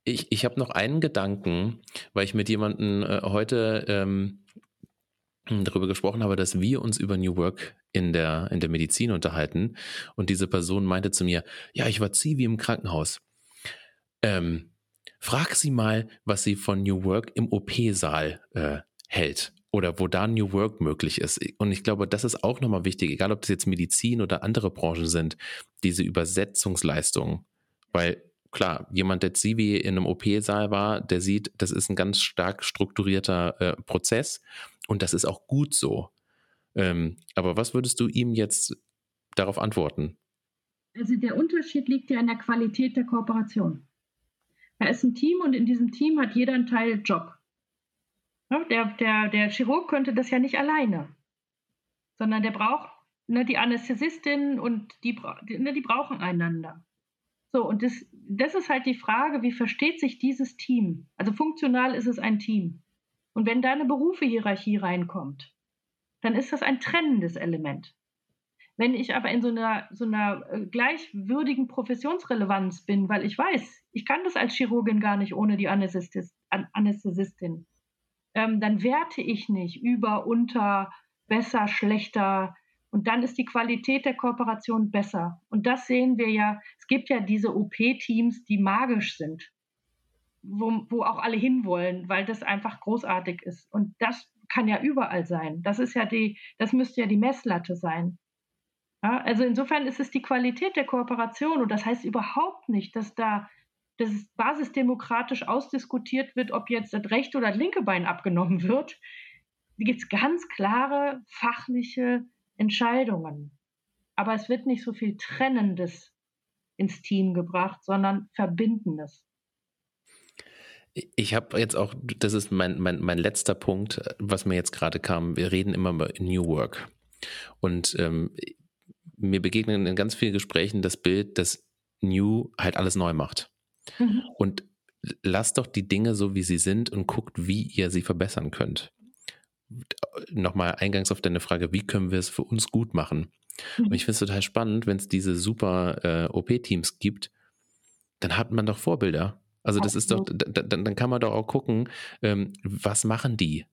Speaker 3: Ich, ich habe noch einen Gedanken, weil ich mit jemandem äh, heute ähm, darüber gesprochen habe, dass wir uns über New Work in der, in der Medizin unterhalten. Und diese Person meinte zu mir, ja, ich war Zivi im Krankenhaus. Ähm, frag sie mal, was sie von New Work im OP-Saal äh, hält oder wo da New Work möglich ist. Und ich glaube, das ist auch nochmal wichtig, egal ob das jetzt Medizin oder andere Branchen sind, diese Übersetzungsleistung. Weil klar, jemand, der Zivi in einem OP-Saal war, der sieht, das ist ein ganz stark strukturierter äh, Prozess und das ist auch gut so. Ähm, aber was würdest du ihm jetzt darauf antworten?
Speaker 4: Also der Unterschied liegt ja in der Qualität der Kooperation. Da ist ein Team und in diesem Team hat jeder einen Teil Job. Ja, der, der, der Chirurg könnte das ja nicht alleine, sondern der braucht ne, die Anästhesistin und die, ne, die brauchen einander. So, und das, das ist halt die Frage, wie versteht sich dieses Team? Also funktional ist es ein Team. Und wenn da eine Berufehierarchie reinkommt, dann ist das ein trennendes Element. Wenn ich aber in so einer, so einer äh, gleichwürdigen Professionsrelevanz bin, weil ich weiß, ich kann das als Chirurgin gar nicht ohne die Anästhesistin, ähm, dann werte ich nicht über, unter, besser, schlechter. Und dann ist die Qualität der Kooperation besser. Und das sehen wir ja. Es gibt ja diese OP-Teams, die magisch sind, wo, wo auch alle hinwollen, weil das einfach großartig ist. Und das kann ja überall sein. Das ist ja die, das müsste ja die Messlatte sein. Ja, also insofern ist es die Qualität der Kooperation und das heißt überhaupt nicht, dass da das basisdemokratisch ausdiskutiert wird, ob jetzt das rechte oder das linke Bein abgenommen wird. Gibt es ganz klare fachliche Entscheidungen. Aber es wird nicht so viel Trennendes ins Team gebracht, sondern Verbindendes.
Speaker 3: Ich habe jetzt auch, das ist mein, mein, mein letzter Punkt, was mir jetzt gerade kam. Wir reden immer über New Work. Und ähm, mir begegnen in ganz vielen Gesprächen das Bild, dass New halt alles neu macht. Mhm. Und lasst doch die Dinge so, wie sie sind und guckt, wie ihr sie verbessern könnt. Nochmal eingangs auf deine Frage, wie können wir es für uns gut machen? Mhm. Und ich finde es total spannend, wenn es diese super äh, OP-Teams gibt, dann hat man doch Vorbilder. Also das ist doch, dann, dann kann man doch auch gucken, ähm, was machen die?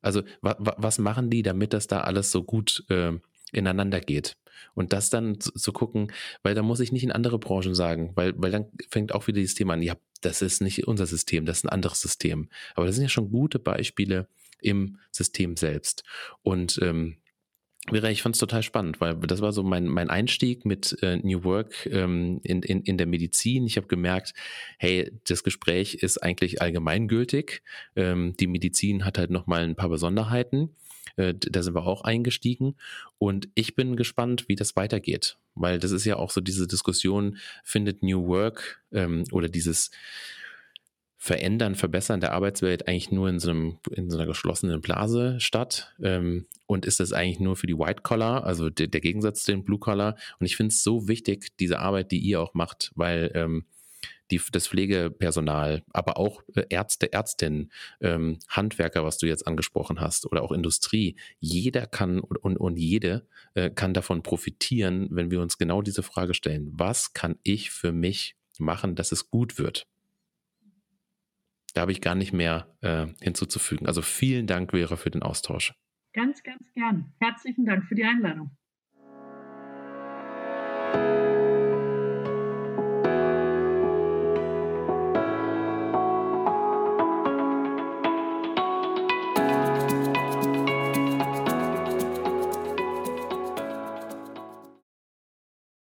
Speaker 3: Also wa, wa, was machen die, damit das da alles so gut äh, ineinander geht? Und das dann zu, zu, gucken, weil da muss ich nicht in andere Branchen sagen, weil, weil dann fängt auch wieder dieses Thema an, ja, das ist nicht unser System, das ist ein anderes System. Aber das sind ja schon gute Beispiele im System selbst. Und ähm, ich fand es total spannend, weil das war so mein, mein Einstieg mit äh, New Work ähm, in, in, in der Medizin. Ich habe gemerkt, hey, das Gespräch ist eigentlich allgemeingültig. Ähm, die Medizin hat halt nochmal ein paar Besonderheiten. Äh, da sind wir auch eingestiegen. Und ich bin gespannt, wie das weitergeht, weil das ist ja auch so diese Diskussion, findet New Work ähm, oder dieses Verändern, Verbessern der Arbeitswelt eigentlich nur in so, einem, in so einer geschlossenen Blase statt? Ähm, und ist das eigentlich nur für die White Collar, also der, der Gegensatz zu den Blue Collar? Und ich finde es so wichtig, diese Arbeit, die ihr auch macht, weil ähm, die, das Pflegepersonal, aber auch äh, Ärzte, Ärztinnen, ähm, Handwerker, was du jetzt angesprochen hast, oder auch Industrie, jeder kann und, und, jede äh, kann davon profitieren, wenn wir uns genau diese Frage stellen, was kann ich für mich machen, dass es gut wird? Da habe ich gar nicht mehr äh, hinzuzufügen. Also vielen Dank, Vera, für den Austausch.
Speaker 4: Ganz, ganz gern. Herzlichen Dank für die Einladung.